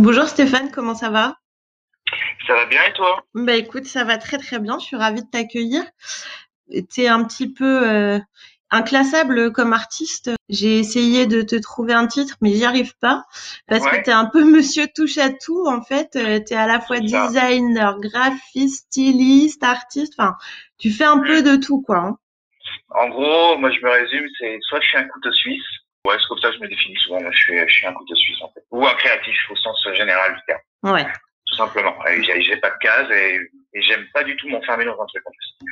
Bonjour Stéphane, comment ça va? Ça va bien et toi? Bah écoute, ça va très très bien, je suis ravie de t'accueillir. Tu es un petit peu euh, inclassable comme artiste. J'ai essayé de te trouver un titre, mais j'y arrive pas parce que tu es un peu monsieur touche à tout en fait. tu es à la fois designer, graphiste, styliste, artiste, enfin, tu fais un peu de tout quoi. hein. En gros, moi je me résume, c'est soit je suis un couteau suisse, ouais, c'est comme ça que je me définis souvent, moi je suis, je suis un couteau suisse en fait. Ou un créatif au sens général du terme, Ouais. tout simplement. J'ai pas de case et, et j'aime pas du tout m'enfermer dans un truc en plus.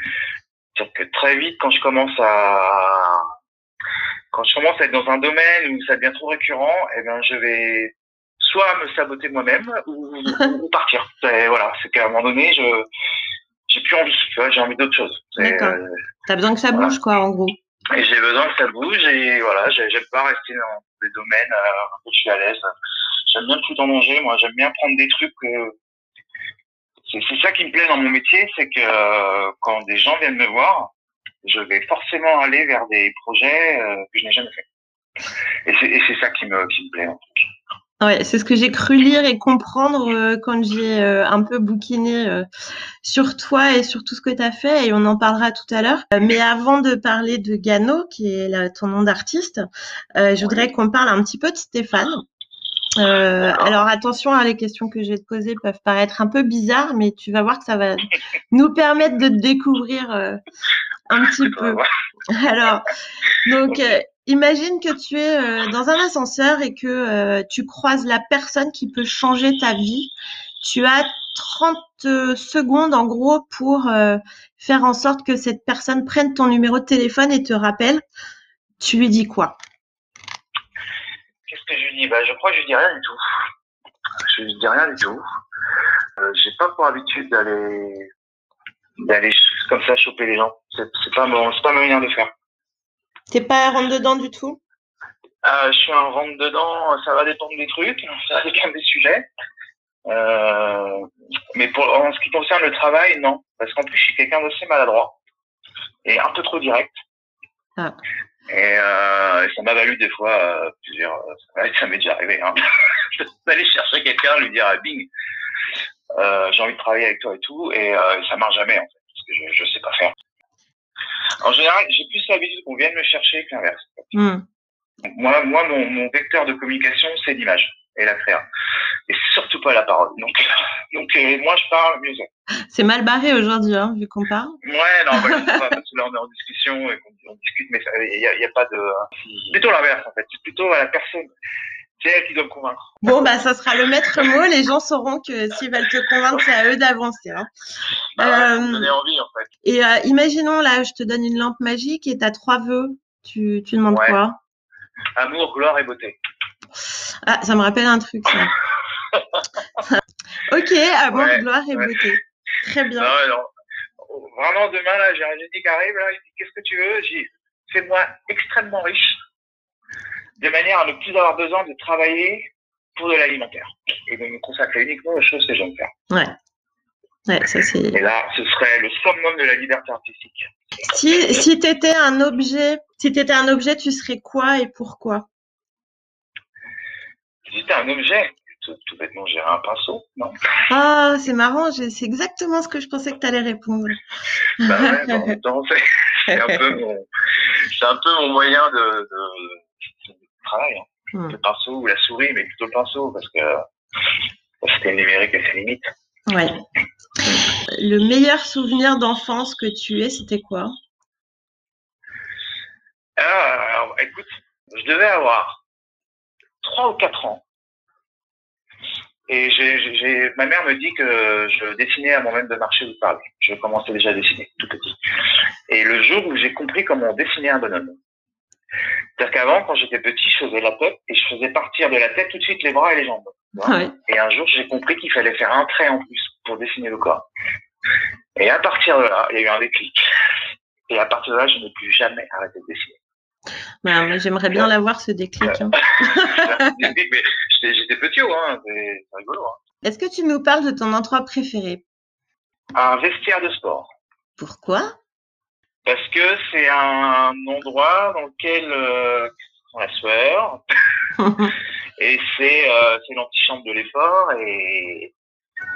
C'est-à-dire que très vite, quand je commence à quand je commence à être dans un domaine où ça devient trop récurrent, eh ben je vais soit me saboter moi-même ou, ou partir. Voilà, c'est qu'à un moment donné, je j'ai plus envie, tu vois, j'ai envie d'autre chose. D'accord. euh, T'as besoin que ça Voilà. bouge quoi en gros. Et j'ai besoin que ça bouge et voilà, j'ai- j'aime pas rester dans des domaines où je suis à l'aise. J'aime bien tout en danger, moi. J'aime bien prendre des trucs. euh, C'est ça qui me plaît dans mon métier, c'est que euh, quand des gens viennent me voir, je vais forcément aller vers des projets euh, que je n'ai jamais fait. Et c'est ça qui me, qui me plaît. hein. Ouais, c'est ce que j'ai cru lire et comprendre euh, quand j'ai euh, un peu bouquiné euh, sur toi et sur tout ce que tu as fait et on en parlera tout à l'heure. Euh, mais avant de parler de Gano, qui est là, ton nom d'artiste, euh, je voudrais qu'on parle un petit peu de Stéphane. Euh, alors attention, hein, les questions que je vais te poser peuvent paraître un peu bizarres, mais tu vas voir que ça va nous permettre de te découvrir euh, un petit peu. Alors, donc, euh, imagine que tu es euh, dans un ascenseur et que euh, tu croises la personne qui peut changer ta vie. Tu as 30 euh, secondes, en gros, pour euh, faire en sorte que cette personne prenne ton numéro de téléphone et te rappelle. Tu lui dis quoi? Qu'est-ce que je lui dis? Bah, Je crois que je lui dis rien du tout. Je lui dis rien du tout. Euh, J'ai pas pour habitude d'aller d'aller comme ça choper les gens. C'est pas pas ma manière de faire. T'es pas rentre dedans du tout? Euh, je suis un rentre dedans. Ça va dépendre des trucs, ça va dépendre des sujets. Euh, mais pour en ce qui concerne le travail, non, parce qu'en plus je suis quelqu'un d'assez maladroit et un peu trop direct. Ah. Et, euh, et ça m'a valu des fois euh, plusieurs. ça m'est déjà arrivé. Hein, d'aller chercher quelqu'un, lui dire ah, bing, euh, j'ai envie de travailler avec toi et tout, et ça marche jamais en fait, parce que je, je sais pas faire. En général, j'ai plus l'habitude qu'on vienne me chercher que l'inverse. Hmm. Moi, moi, mon, mon vecteur de communication, c'est l'image et la créa, et surtout pas la parole. Donc, donc, euh, moi, je parle mieux c'est. C'est mal barré aujourd'hui, hein, vu qu'on parle. Ouais, non, bah, pas, parce que là, on est en discussion et qu'on on discute, mais il y a, pas de. C'est plutôt l'inverse en fait. C'est plutôt à la personne. C'est elle qui doit me convaincre. Bon, bah, ça sera le maître mot. Les gens sauront que s'ils veulent te convaincre, c'est à eux d'avancer. Hein. Bah, Euh, envie en fait. Et euh, imaginons, là, je te donne une lampe magique et tu as trois vœux. Tu, tu demandes Ouais. quoi? Amour, gloire et beauté. Ah, ça me rappelle un truc, ça. ok, amour, Ouais, gloire et ouais. beauté. Très bien. Non, non. Vraiment, demain, là, j'ai un génie qui arrive, là, il dit Qu'est-ce que tu veux? J'ai Fais-moi extrêmement riche, de manière à ne plus avoir besoin de travailler pour de l'alimentaire et de me consacrer uniquement aux choses que j'aime faire. Ouais. Ouais, ça c'est. Et là, ce serait le summum de la liberté artistique. Si, si t'étais un objet, si t'étais un objet, tu serais quoi et pourquoi? Si c'était un objet, tout, tout bêtement, j'irais un pinceau, non? Ah, c'est marrant, c'est exactement ce que je pensais que t'allais répondre. Bah ouais, c'est un peu mon, c'est un peu mon moyen de travail. hein. Hmm. Le pinceau ou la souris, mais plutôt le pinceau, parce que le numérique a ses limites. Ouais. Le meilleur souvenir d'enfance que tu aies, c'était quoi? Ah, alors, écoute, je devais avoir trois ou quatre ans. Et j'ai- ma mère me dit que je dessinais avant même de marcher ou de parler. Je commençais déjà à dessiner, tout petit. Et le jour où j'ai compris comment dessiner un bonhomme. C'est-à-dire qu'avant, quand j'étais petit, je faisais la tête et je faisais partir de la tête tout de suite les bras et les jambes. Ouais. Et un jour, j'ai compris qu'il fallait faire un trait en plus pour dessiner le corps. Et à partir de là, il y a eu un déclic. Et à partir de là, je n'ai plus jamais arrêté de dessiner. Ouais, moi, J'aimerais bien l'avoir ce déclic. hein. mais j'étais petit, hein, c'est rigolo. Hein. Est-ce que tu nous parles de ton endroit préféré? Un vestiaire de sport. Pourquoi? Parce que c'est un endroit dans lequel euh, on la sueur, Et c'est euh, l'antichambre de l'effort et,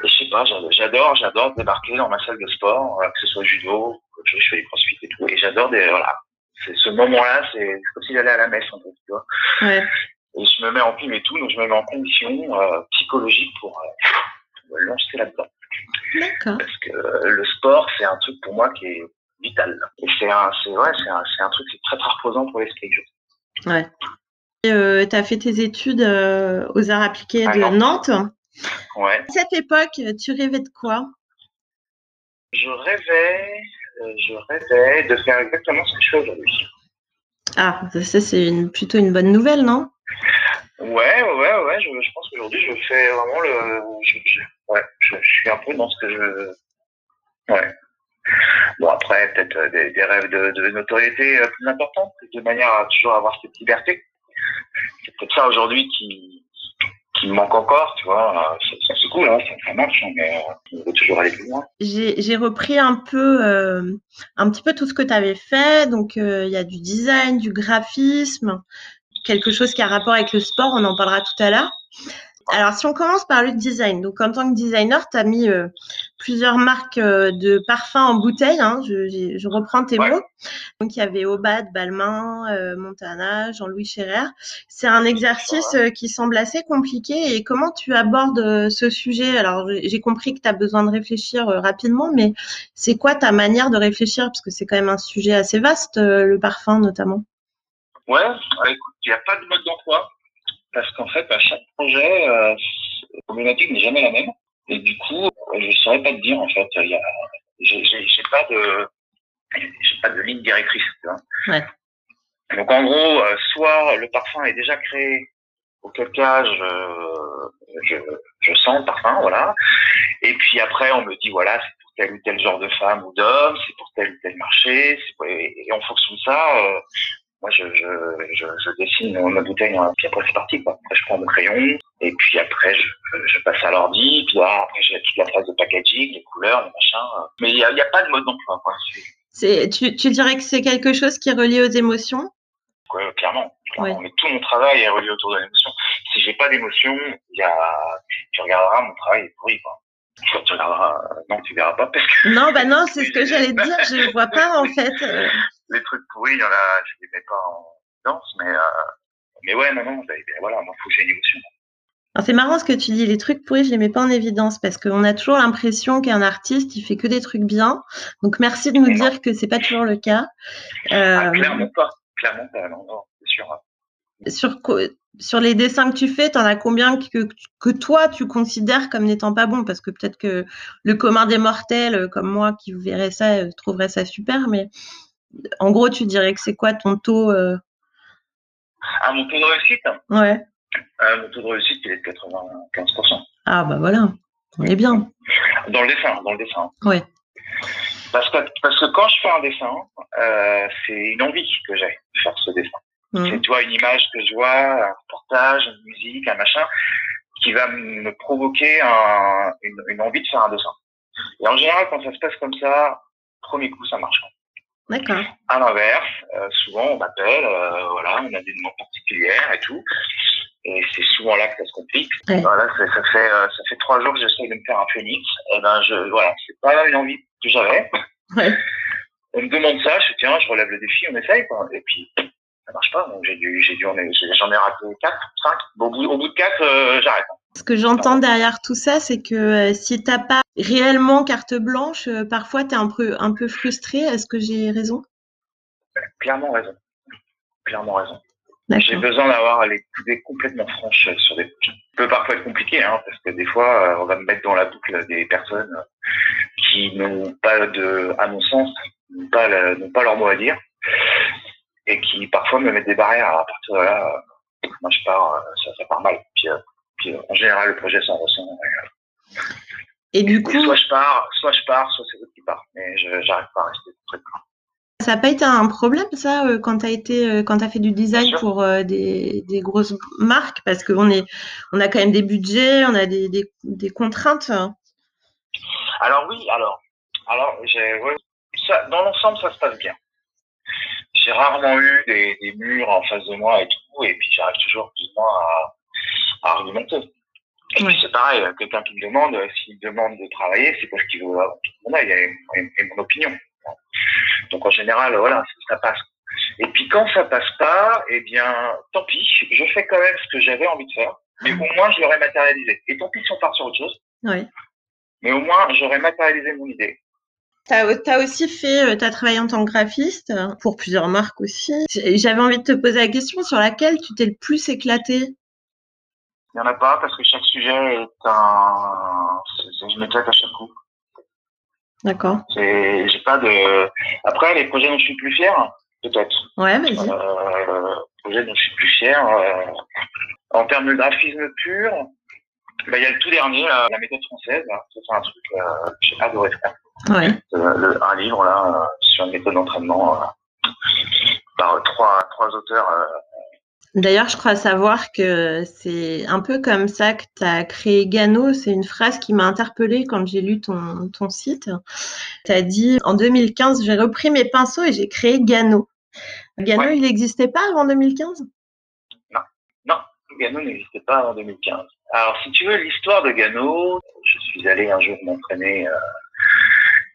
je sais pas, j'adore, j'adore débarquer dans ma salle de sport, euh, que ce soit judo, je fais du crossfit et tout, et j'adore des, voilà. C'est ce moment-là, c'est comme si j'allais à la messe, en fait, tu vois. Ouais. Et je me mets en pile et tout, donc je me mets en condition euh, psychologique pour, euh, me lancer là-dedans. D'accord. Parce que le sport, c'est un truc pour moi qui est vital. Et c'est un, ouais, truc qui est très très reposant pour l'esprit. Ouais. Euh, tu as fait tes études aux arts appliqués de Nantes. Ouais. À cette époque, tu rêvais de quoi? Je rêvais, je rêvais de faire exactement ce que je fais aujourd'hui. Ah, ça c'est une, plutôt une bonne nouvelle, non? Ouais, ouais, ouais. Je, je pense qu'aujourd'hui, je fais vraiment le. Je, je, ouais, je, suis un peu dans ce que je. Ouais. Bon, après, peut-être euh, des, rêves de, notoriété euh, plus importants, de manière à toujours avoir cette liberté. C'est peut-être ça aujourd'hui qui, qui me manque encore, tu vois. C'est cool, hein, ça, ça, marche, hein, mais euh, on veut toujours aller plus loin. J'ai repris un peu, euh, un petit peu tout ce que tu avais fait. Donc, il y a du design, du graphisme, quelque chose qui a rapport avec le sport, on en parlera tout à l'heure. Alors, si on commence par le design, donc en tant que designer, tu as mis euh, plusieurs marques euh, de parfums en bouteille, hein, je, je, reprends tes mots. Donc, il y avait Obad, Balmain, euh, Montana, Jean-Louis Scherer. C'est un exercice qui semble assez compliqué. Et comment tu abordes ce sujet? Alors, j'ai compris que tu as besoin de réfléchir rapidement, mais c'est quoi ta manière de réfléchir? Parce que c'est quand même un sujet assez vaste, le parfum notamment. Ouais, écoute, il n'y a pas de mode d'emploi parce qu'en fait, à chaque projet, euh, la problématique n'est jamais la même. Et du coup, je ne saurais pas te dire en fait. Il y a, j'ai, pas de, j'ai pas de ligne directrice. Ouais. Donc en gros, euh, soit le parfum est déjà créé, auquel cas je, je, je sens le parfum, voilà. Et puis après, on me dit voilà, c'est pour tel ou tel genre de femme ou d'homme, c'est pour tel ou tel marché. et, en fonction de ça, euh, moi, je, je, je, je dessine ma bouteille, hein, puis après, c'est parti, quoi. Après, je prends mon crayon, et puis après, je, je passe à l'ordi, puis là, après, j'ai toute la phase de packaging, les couleurs, les machins. Mais il n'y a, pas de mode d'emploi, quoi. C'est, tu, tu dirais que c'est quelque chose qui est relié aux émotions? Oui, clairement. clairement. Mais tout mon travail est relié autour de l'émotion. Si j'ai pas d'émotion, il y a, tu regarderas, mon travail est pourri, quoi. Tu regarderas, non, tu verras pas parce que. Non, bah non, c'est ce que j'allais dire, je vois pas, en fait. Euh les trucs pourris, il y en a, je les mets pas en danse, mais, euh, mais ouais, non, non, voilà, moi, faut que j'ai une émotion. C'est marrant ce que tu dis, les trucs pourris, je les mets pas en évidence parce qu'on a toujours l'impression qu'un artiste, il fait que des trucs bien. Donc merci de nous dire que c'est pas toujours le cas. Euh, ah, clairement pas, clairement pas, non, non c'est sûr. Sur, sur les dessins que tu fais, tu en as combien que, que toi tu considères comme n'étant pas bons Parce que peut-être que le commun des mortels, comme moi, qui verrait ça, euh, trouverait ça super, mais en gros, tu dirais que c'est quoi ton taux euh... Ah, mon taux de réussite Ouais. Euh, mon taux de réussite, il est de 95%. Ah, bah voilà, on est bien. Dans le dessin, dans le dessin. Ouais. Parce que, parce que quand je fais un dessin, euh, c'est une envie que j'ai de faire ce dessin. Mmh. C'est, tu vois, une image que je vois, un reportage, une musique, un machin, qui va me provoquer un, une, une envie de faire un dessin. Et en général, quand ça se passe comme ça, premier coup, ça marche. D'accord. À l'inverse, euh, souvent on m'appelle, euh, voilà, on a des demandes particulières et tout. Et c'est souvent là que ça se complique. Voilà, ça, ça fait euh, ça fait trois jours que j'essaie de me faire un phénix. Et ben je voilà, c'est pas une envie que j'avais. Ouais. On me demande ça, je dis tiens, je relève le défi, on essaye quoi. Et puis ça marche pas. Donc j'ai dû j'ai dû j'en ai raté quatre, cinq. Bon, au bout au bout de quatre, euh, j'arrête. Ce que j'entends derrière tout ça, c'est que euh, si t'as pas réellement carte blanche, euh, parfois tu es un peu, un peu frustré. Est-ce que j'ai raison? Clairement raison. Clairement raison. J'ai besoin d'avoir les idées complètement franches sur des projets. Ça peut parfois être compliqué, hein, parce que des fois, euh, on va me mettre dans la boucle des personnes qui n'ont pas de, à mon sens, n'ont pas, pas leur mot à dire, et qui parfois me mettent des barrières. À partir de là, moi je pars, ça, ça part mal. Puis, en général, le projet s'en ressent. Et du coup. soit je pars, soit je pars, soit c'est l'autre qui part. Mais je n'arrive pas à rester très loin. Ça n'a pas été un problème, ça, euh, quand tu as été, euh, quand as fait du design pour euh, des, des, grosses marques, parce qu'on est, on a quand même des budgets, on a des, des, des contraintes. Alors oui, alors, alors, ça, dans l'ensemble, ça se passe bien. J'ai rarement eu des, murs en face de moi et tout, et puis j'arrive toujours plus ou moins à, à argumenter. Et puis c'est pareil, quelqu'un qui me demande, s'il me demande de travailler, c'est parce qu'il veut avoir tout mon avis et, mon opinion. Donc en général, voilà, ça passe. Et puis quand ça passe pas, eh bien, tant pis, je fais quand même ce que j'avais envie de faire, mais au moins je l'aurais matérialisé. Et tant pis si on part sur autre chose. Oui. Mais au moins j'aurais matérialisé mon idée. Tu as, aussi fait, euh, tu as travaillé en tant que graphiste hein, pour plusieurs marques aussi. J'avais envie de te poser la question sur laquelle tu t'es le plus éclaté. Il n'y en a pas parce que chaque sujet est un. Je m'éclate à chaque coup. D'accord. J'ai pas de. Après, les projets dont je suis plus fier, peut-être. Ouais, vas-y. Euh, projets dont je suis plus fier. Euh, en termes de graphisme pur, bah, il y a le tout dernier, la méthode française. C'est un truc euh, que j'ai adoré faire. Ouais. Euh, un livre là euh, sur une méthode d'entraînement par trois, trois auteurs. D'ailleurs, je crois savoir que c'est un peu comme ça que tu as créé Gano. C'est une phrase qui m'a interpellée quand j'ai lu ton, ton site. Tu as dit en 2015, j'ai repris mes pinceaux et j'ai créé Gano. Gano, il n'existait pas avant 2015 Non, non, Gano n'existait pas avant 2015. Alors, si tu veux, l'histoire de Gano, je suis allé un jour m'entraîner, euh,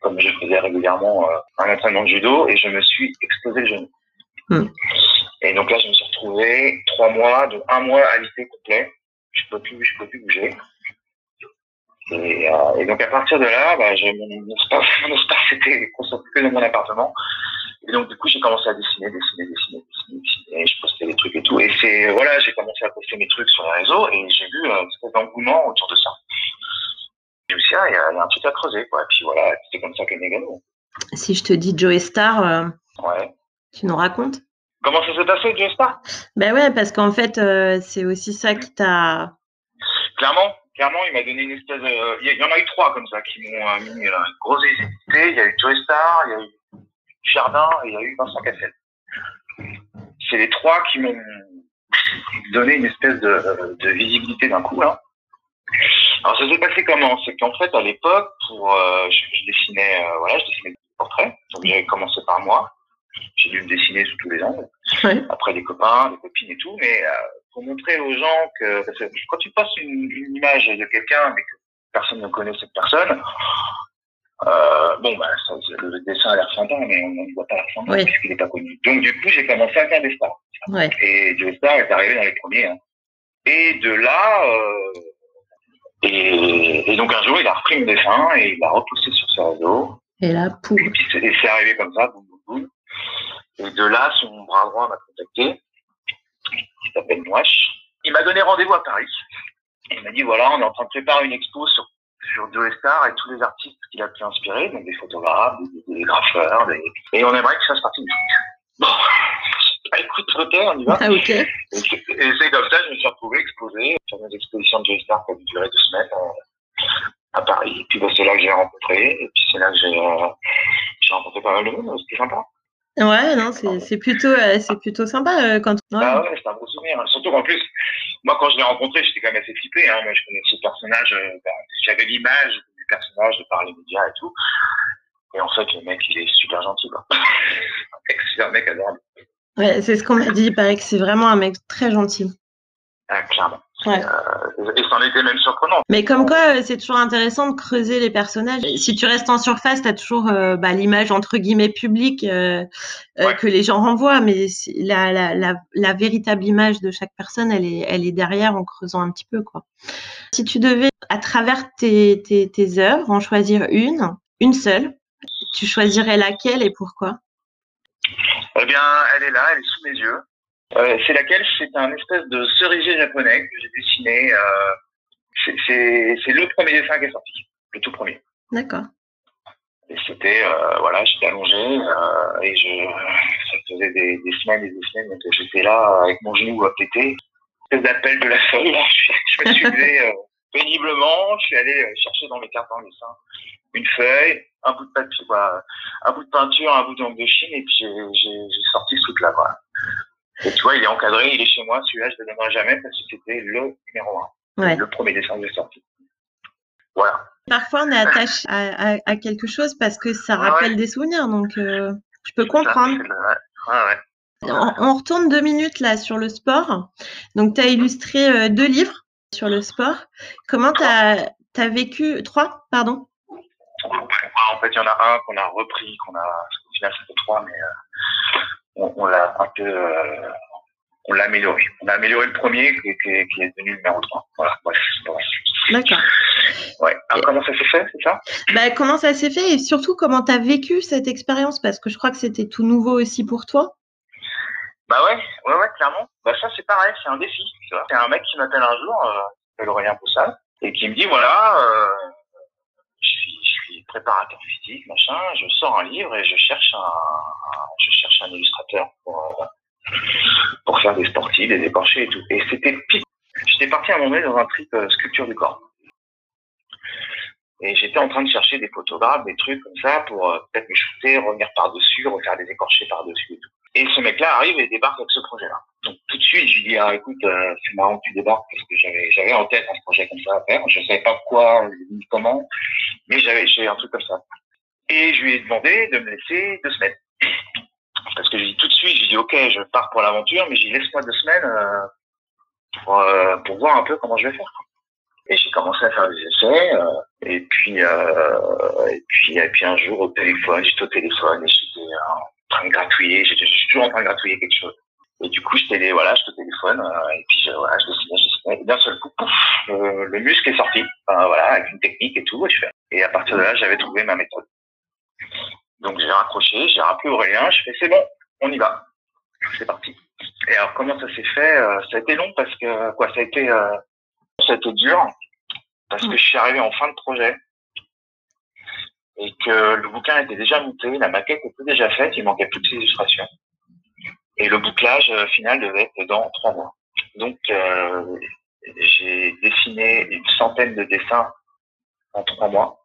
comme je faisais régulièrement, euh, un entraînement de judo, et je me suis explosé le genou. Hmm. Et donc là, je me suis retrouvé trois mois, donc un mois à alité complet. Je peux plus, je peux plus bouger. Et, euh, donc à partir de là, bah, mon, espace, mon espace était concentré dans mon appartement. Et donc, du coup, j'ai commencé à dessiner, dessiner, dessiner, dessiner, dessiner. Je postais des trucs et tout. Et c'est, voilà, j'ai commencé à poster mes trucs sur les réseaux et j'ai vu un petit d'engouement autour de ça. Et aussi, il y, a, un truc à creuser, quoi. Et puis voilà, c'est comme ça qu'est Megano. Si je te dis Joey Star, euh, ouais. tu nous racontes? Comment ça s'est passé, Joey Star Ben ouais, parce qu'en fait, euh, c'est aussi ça qui t'a. Clairement, clairement, il m'a donné une espèce de. Il y, en a eu trois comme ça qui m'ont euh, mis une grosse hésité. Il y a eu Joey Star, il y a eu Jardin et il y a eu Vincent Cassel. C'est les trois qui m'ont donné une espèce de, visibilité d'un coup là. Alors ça s'est passé comment? C'est qu'en fait à l'époque, pour euh, je, dessinais, euh, voilà, je dessinais des portraits. Donc j'avais commencé par moi. J'ai dû me dessiner sous tous les angles. Après des copains, des copines et tout, mais euh, pour montrer aux gens que, parce que quand tu passes une, une image de quelqu'un mais que personne ne connaît cette personne, euh, bon, bah, ça, le dessin a l'air sympa, mais on ne voit pas la sympa oui. puisqu'il n'est pas connu. Donc, du coup, j'ai commencé à faire des stars. Ouais. Et Joe Star est arrivé dans les premiers. Hein. Et de là, euh, et, et, donc un jour, il a repris mon dessin et il l'a repoussé sur ses réseaux. Et là, pouf. Et puis, c'est arrivé comme ça, boum, boum, boum. Et de là, son bras droit m'a contacté. Il s'appelle Noache. Il m'a donné rendez-vous à Paris. Il m'a dit, voilà, on est en train de préparer une expo sur sur Joe Star et tous les artistes qu'il a pu inspirer, donc des photographes, des, des graffeurs, des... et on aimerait que ça fasse partie. Bon, bah, écoute, ok, on y va. Ah, ok. Et c'est comme ça que je me suis retrouvé exposé sur une exposition de Joe Star qui a duré deux semaines euh, à Paris. Et puis bah, c'est là que j'ai rencontré, et puis c'est là que j'ai euh, rencontré pas mal de monde, c'était sympa. Ouais, non, c'est plutôt, euh, c'est plutôt sympa euh, quand. Ouais. Bah ouais, c'est un beau souvenir. Hein. Surtout qu'en plus, moi, quand je l'ai rencontré, j'étais quand même assez flippé. Hein. Moi, je connaissais ce personnage. Euh, bah, J'avais l'image du personnage de par les médias et tout. Et en fait, le mec, il est super gentil. Quoi. c'est un mec adorable. Ouais, c'est ce qu'on m'a dit. Il paraît que c'est vraiment un mec très gentil. Ah, clairement. Ouais. Euh, et c'en était même surprenant. Mais comme quoi, euh, c'est toujours intéressant de creuser les personnages. Si tu restes en surface, tu as toujours euh, bah, l'image entre guillemets publique euh, ouais. que les gens renvoient, mais la, la, la, la, véritable image de chaque personne, elle est, elle est derrière en creusant un petit peu. quoi. Si tu devais, à travers tes, tes, tes œuvres, en choisir une, une seule, tu choisirais laquelle et pourquoi? Eh bien, elle est là, elle est sous mes yeux. Euh, c'est laquelle? C'est un espèce de cerisier japonais que j'ai dessiné. Euh, c'est le premier dessin qui est sorti, le tout premier. D'accord. Et c'était, euh, voilà, j'étais allongé et je, ça faisait des, des, semaines et des semaines donc j'étais là avec mon genou à péter. Espèce d'appel de la folle. Je, je me suis levé péniblement, je suis allé chercher dans mes cartes en dessin une feuille, un bout de papier, quoi, un bout de peinture, un bout d'encre de chine et puis j'ai sorti ce truc-là. Quoi. Et tu vois, il est encadré, il est chez moi. Celui-là, je ne le donnerai jamais parce que c'était le numéro un. Ouais. Le premier dessin de sortie. Voilà. Parfois, on est attaché à, à, à, quelque chose parce que ça rappelle ouais. des souvenirs. Donc, euh, je peux comprendre. Ça, ouais. On, on, retourne deux minutes là sur le sport. Donc, tu as illustré euh, deux livres. sur le sport. Comment tu as, as, vécu trois, pardon? En fait, il y en a un qu'on a repris, qu'on a au final c'était trois, mais on, on l'a un peu on l'a amélioré. On a amélioré le premier qui, qui, qui est devenu le numéro 3. Voilà, bref. D'accord. Ouais. Alors, comment ça s'est fait, c'est ça? Bah, Comment ça s'est fait et surtout comment tu as vécu cette expérience? Parce que je crois que c'était tout nouveau aussi pour toi. Bah ouais, ouais, ouais, clairement. Bah ça c'est pareil, c'est un défi. C'est un mec qui m'appelle un jour, euh, Aurélien Poussal, et qui me dit voilà, euh, je, suis, je suis préparateur physique, machin, je sors un livre et je cherche un, illustrateur pour, euh, pour faire des sportifs, des écorchés et tout. Et c'était pire. J'étais parti à un moment donné dans un trip euh, sculpture du corps. Et j'étais en train de chercher des photographes, des trucs comme ça pour euh, peut-être me shooter, revenir par-dessus, refaire des écorchés par-dessus et tout. Et ce mec-là arrive et débarque avec ce projet-là. Donc tout de suite, je lui dis, ah, écoute, euh, c'est marrant que tu débarques parce que j'avais, en tête un projet comme ça à faire. Je savais pas quoi, ni comment, mais j'avais, un truc comme ça. Et je lui ai demandé de me laisser deux semaines. Parce que je dis tout de suite, je dis ok, je pars pour l'aventure, mais j'y laisse-moi deux semaines euh, pour, euh, pour, voir un peu comment je vais faire. Et j'ai commencé à faire des essais, et puis et puis et puis un jour au téléphone, j'étais au téléphone et j'étais en train de gratouiller, j'étais toujours en train de gratouiller quelque chose. Et du coup, j'étais au téléphone, euh, et puis je, voilà, je dessinais, je dessinais, et d'un seul coup, pouf, le muscle est sorti, voilà, avec une technique et tout, et, je fais. et à partir de là, j'avais trouvé ma méthode. Donc j'ai raccroché, j'ai rappelé Aurélien, je fais c'est bon, on y va. C'est parti. Et alors comment ça s'est fait euh, Ça a été long parce que quoi, ça a été euh, ça a été dur parce que je suis arrivé en fin de projet et que le bouquin était déjà monté, la maquette était déjà faite, il manquait plus que illustrations. Et le bouclage euh, final devait être dans trois mois. Donc euh, j'ai dessiné une centaine de dessins en trois mois.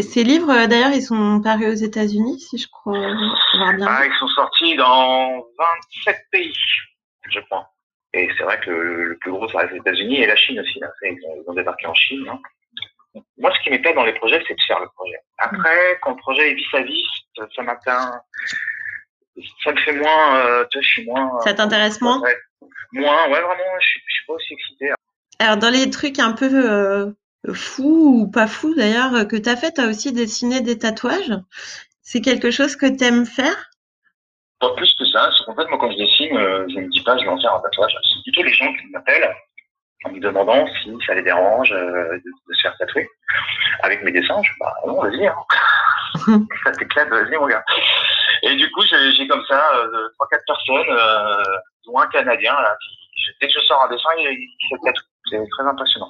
Ces livres, euh, d'ailleurs, ils sont parus aux États-Unis, si je crois bien. Ah, ils sont sortis dans 27 pays, je crois. Et c'est vrai que le, plus gros, ça reste les États-Unis et la Chine aussi. Là. Ils, ont, débarqué en Chine. Hein. Moi, ce qui m'étonne dans les projets, c'est de faire le projet. Après, quand le projet est vis à vis, ça m'atteint. Ça me fait moins. Euh, je suis moins. Ça t'intéresse moins Moins, ouais, vraiment, je, je suis pas aussi excité. Alors, dans les trucs un peu euh, fou ou pas fou d'ailleurs que tu as fait, tu as aussi dessiné des tatouages. C'est quelque chose que tu aimes faire? Pas plus que ça. Qu'en fait, moi, quand je dessine, euh, je ne me dis pas je vais en faire un tatouage. C'est plutôt les gens qui m'appellent en me demandant si ça les dérange euh, de, se faire tatouer. Avec mes dessins, je dis bah non, vas-y. Hein. ça t'éclate, vas-y mon gars. Et du coup, j'ai comme ça euh, trois, quatre personnes, euh, dont un Canadien, là, qui, dès que je sors un dessin, il, il tatoue. C'est très impressionnant.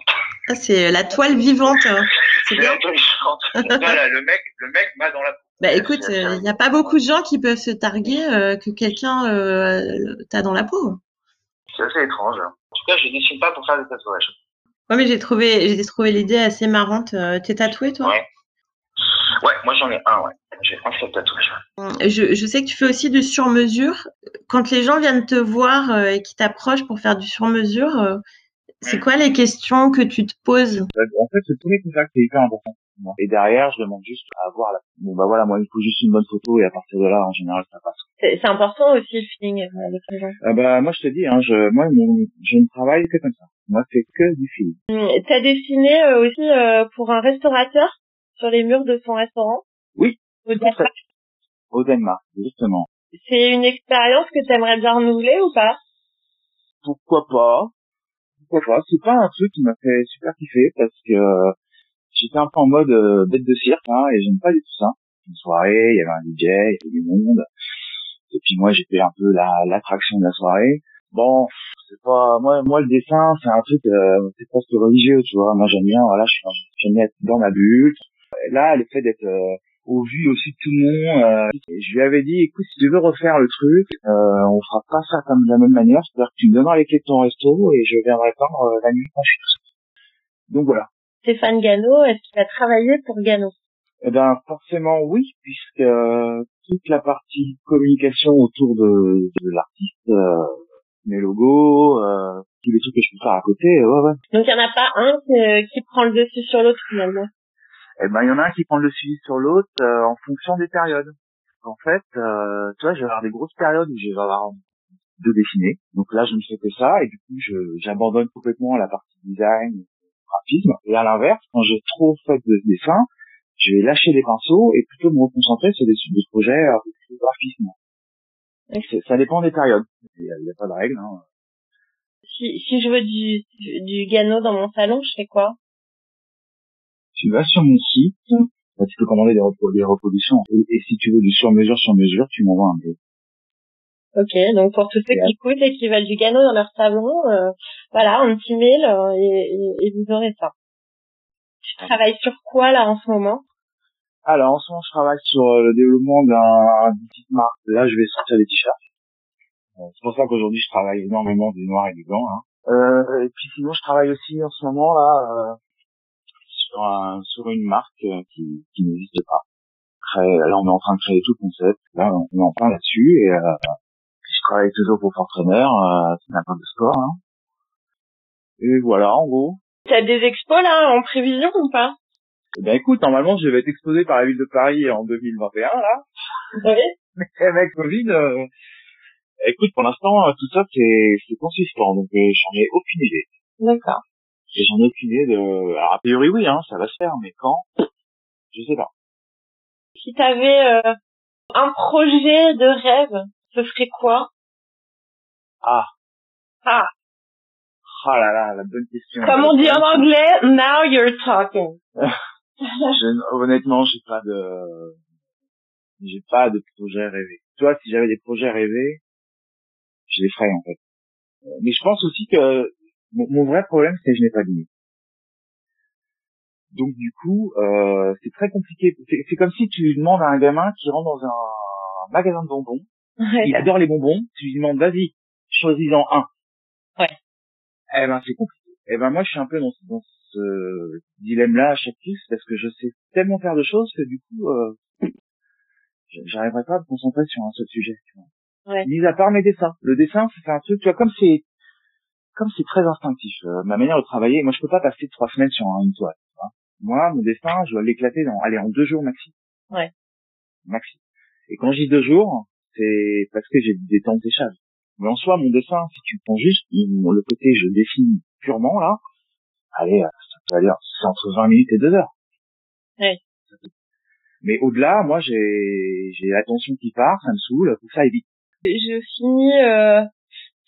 Ah, c'est la toile vivante. Hein. C'est bien. La toile vivante. voilà, le mec, le mec m'a dans la peau. Bah écoute, il n'y a pas beaucoup de gens qui peuvent se targuer euh, que quelqu'un euh, t'a dans la peau. C'est assez étrange. En tout cas, je ne dessine pas pour faire des tatouages. Ouais, mais j'ai trouvé, j'ai trouvé l'idée assez marrante. Euh, t'es tatoué, toi? Ouais. Ouais, moi j'en ai un, ouais. J'ai un seul tatouage. Je, je, sais que tu fais aussi du sur-mesure. Quand les gens viennent te voir et qui t'approchent pour faire du sur-mesure, c'est quoi les questions que tu te poses? En fait, le premier contact c'est hyper important. Et derrière, je demande juste à voir la. Bon bah voilà, moi il faut juste une bonne photo et à partir de là, en général, ça passe. C'est important aussi le feeling avec les gens. Ah bah moi je te dis, hein, je, moi je ne travaille que comme ça. Moi c'est que du feeling. Mmh, T'as dessiné euh, aussi euh, pour un restaurateur sur les murs de son restaurant? Oui. Au. Au Danemark, justement. C'est une expérience que tu aimerais bien renouveler ou pas? Pourquoi pas? C'est pas un truc qui m'a fait super kiffer parce que euh, j'étais un peu en mode euh, bête de cirque hein, et j'aime pas du tout ça. Une soirée, il y avait un DJ, il y avait du monde. Et puis moi j'étais un peu la l'attraction de la soirée. Bon, c'est pas moi moi le dessin, c'est un truc euh, c'est presque religieux, tu vois. Moi j'aime bien voilà, je j'aime bien être dans ma bulle. Là, le fait d'être au vu aussi de tout le monde. Euh, je lui avais dit, écoute, si tu veux refaire le truc, euh, on fera pas ça comme de la même manière. C'est-à-dire que tu me donneras les clés de ton resto et je viendrai peindre euh, la nuit quand je suis tout seul. Donc voilà. Stéphane Gano, est-ce qu'il a travaillé pour Gano? Eh ben forcément oui, puisque euh, toute la partie communication autour de, de l'artiste, euh, mes logos, tous les trucs que je peux faire à côté, ouais ouais. Donc il y en a pas un qui, qui prend le dessus sur l'autre finalement? Eh ben il y en a un qui prend le suivi sur l'autre euh, en fonction des périodes. En fait, euh, tu vois, je vais avoir des grosses périodes où je vais avoir de dessiner. Donc là, je ne fais que ça et du coup, j'abandonne complètement la partie design, graphisme. Et à l'inverse, quand j'ai trop fait de dessin, je vais lâcher les pinceaux et plutôt me reconcentrer sur des, des projets euh, de graphisme. Ça dépend des périodes. Il n'y a, pas de règle. Hein. Si, si je veux du, du, gano dans mon salon, je fais quoi? Tu vas sur mon site, tu peux commander des, reproductions. Et, si tu veux du sur-mesure, sur-mesure, tu m'envoies un peu. Ok, donc pour tous ceux qui écoutent et qui veulent du gano dans leur salon, euh, voilà, un petit mail euh, et, et, vous aurez ça. Tu travailles sur quoi là en ce moment? Alors en ce moment, je travaille sur euh, le développement d'un petit marque. Là, je vais sortir des t-shirts. C'est pour ça qu'aujourd'hui, je travaille énormément du noir et du blanc. Hein. Euh, et puis sinon, je travaille aussi en ce moment là sur, un, sur une marque qui, qui n'existe pas. là, on est en train de créer tout le concept. Là, on est en train là-dessus et je travaille toujours pour Fortrener, euh, c'est un de sport. Hein. Et voilà, en gros. T'as des expos là en prévision ou pas? Eh bien écoute, normalement je vais être exposé par la ville de Paris en 2021 là. Oui. Mais avec Covid, euh, écoute, pour l'instant tout ça c'est c'est consistant, donc euh, j'en ai aucune idée. D'accord. Et j'en ai aucune idée de. Alors a priori oui, hein, ça va se faire, mais quand? Je sais pas. Si t'avais euh, un projet de rêve, ce serait quoi? Ah. Ah. Oh là là, la bonne question. Comme on dit en anglais, now you're talking. je, honnêtement, j'ai pas de, j'ai pas de projet rêvé. Toi, si j'avais des projets rêvés, je les ferais en fait. Mais je pense aussi que mon, vrai problème, c'est que je n'ai pas d'idée. Donc du coup, euh, c'est très compliqué. C'est comme si tu demandes à un gamin qui rentre dans un magasin de bonbons. Il adore les bonbons. Tu lui demandes, vas-y, choisissant un. Ouais. Eh ben, c'est compliqué. Eh ben, moi, je suis un peu dans, dans ce dilemme-là à chaque fois, parce que je sais tellement faire de choses que du coup, euh, j'arriverai pas à me concentrer sur un seul sujet, tu vois. Ouais. Mis à part mes dessins. Le dessin, c'est un truc, tu vois, comme c'est, comme c'est très instinctif, euh, ma manière de travailler, moi, je peux pas passer trois semaines sur une toile, vois. Moi, mon dessin, je dois l'éclater dans, allez, en deux jours maxi. Ouais. Maxi. Et quand je dis deux jours, c'est parce que j'ai des temps de séchage. Mais en soi, mon dessin, si tu prends juste le côté je dessine purement là, allez, ça peut aller, c'est entre 20 minutes et 2 heures. Oui. Mais au-delà, moi, j'ai j'ai l'attention qui part, ça me saoule, tout ça est vite. Je finis euh,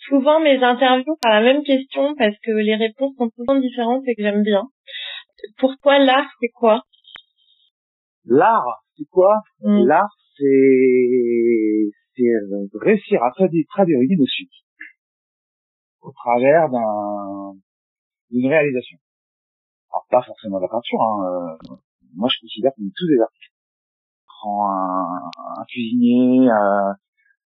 souvent mes interviews par la même question parce que les réponses sont souvent différentes et que j'aime bien. Pour toi, l'art, c'est quoi? L'art, c'est quoi? Mm. L'art, c'est c'est euh, réussir à traduire, traduire une émotion au travers d'un d'une réalisation. Alors pas forcément la peinture. Hein. Euh, moi, je considère est tous des artistes. Prends un, un cuisinier, un,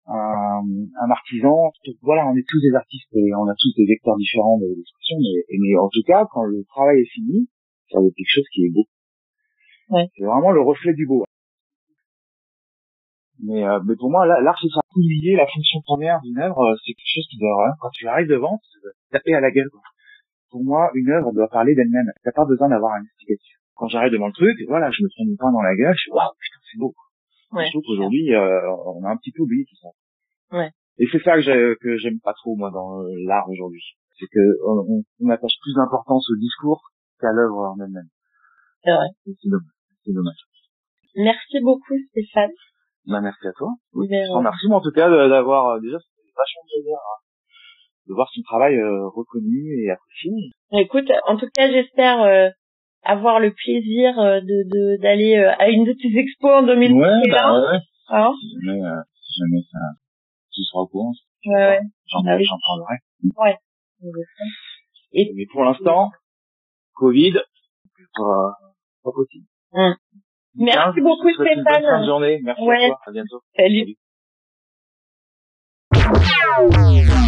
un, un, artisan. Voilà, on est tous des artistes et on a tous des vecteurs différents d'expression. Mais, mais en tout cas, quand le travail est fini, ça veut quelque chose qui est beau. Ouais. C'est vraiment le reflet du beau. Mais, euh, mais pour moi, l'art, c'est ça. Oublier la fonction première d'une œuvre, euh, c'est quelque chose qui doit, quand tu arrives devant, taper à la gueule. Quoi. Pour moi, une œuvre doit parler d'elle-même. T'as pas besoin d'avoir un explication. Quand j'arrive devant le truc, voilà, je me prends une pain dans la gueule, je suis waouh, putain, c'est beau. Ouais, je trouve qu'aujourd'hui, euh, on a un petit peu oublié tout ça. Ouais. Et c'est ça que j'aime pas trop moi dans euh, l'art aujourd'hui, c'est que on, on, attache plus d'importance au discours qu'à l'œuvre en elle-même. C'est vrai. C'est dommage. C'est dommage. Merci beaucoup Stéphane. Bah, merci à toi. Oui, je remercie, en tout cas, d'avoir, euh, déjà, vachement plaisir hein, de voir son travail euh, reconnu et apprécié. Écoute, en tout cas, j'espère euh, avoir le plaisir de d'aller à une de tes expos en 2021. Ouais, bah, ouais, ouais. Alors si jamais, si jamais ça, tu seras au courant. Ouais, ouais. J'en ah j'en parlerai. Ouais. Et mais pour l'instant, Covid, pas, pas possible. Hum. Merci beaucoup Stéphane. Bonne fin de journée. Merci ouais. à toi. À bientôt. Salut. Salut.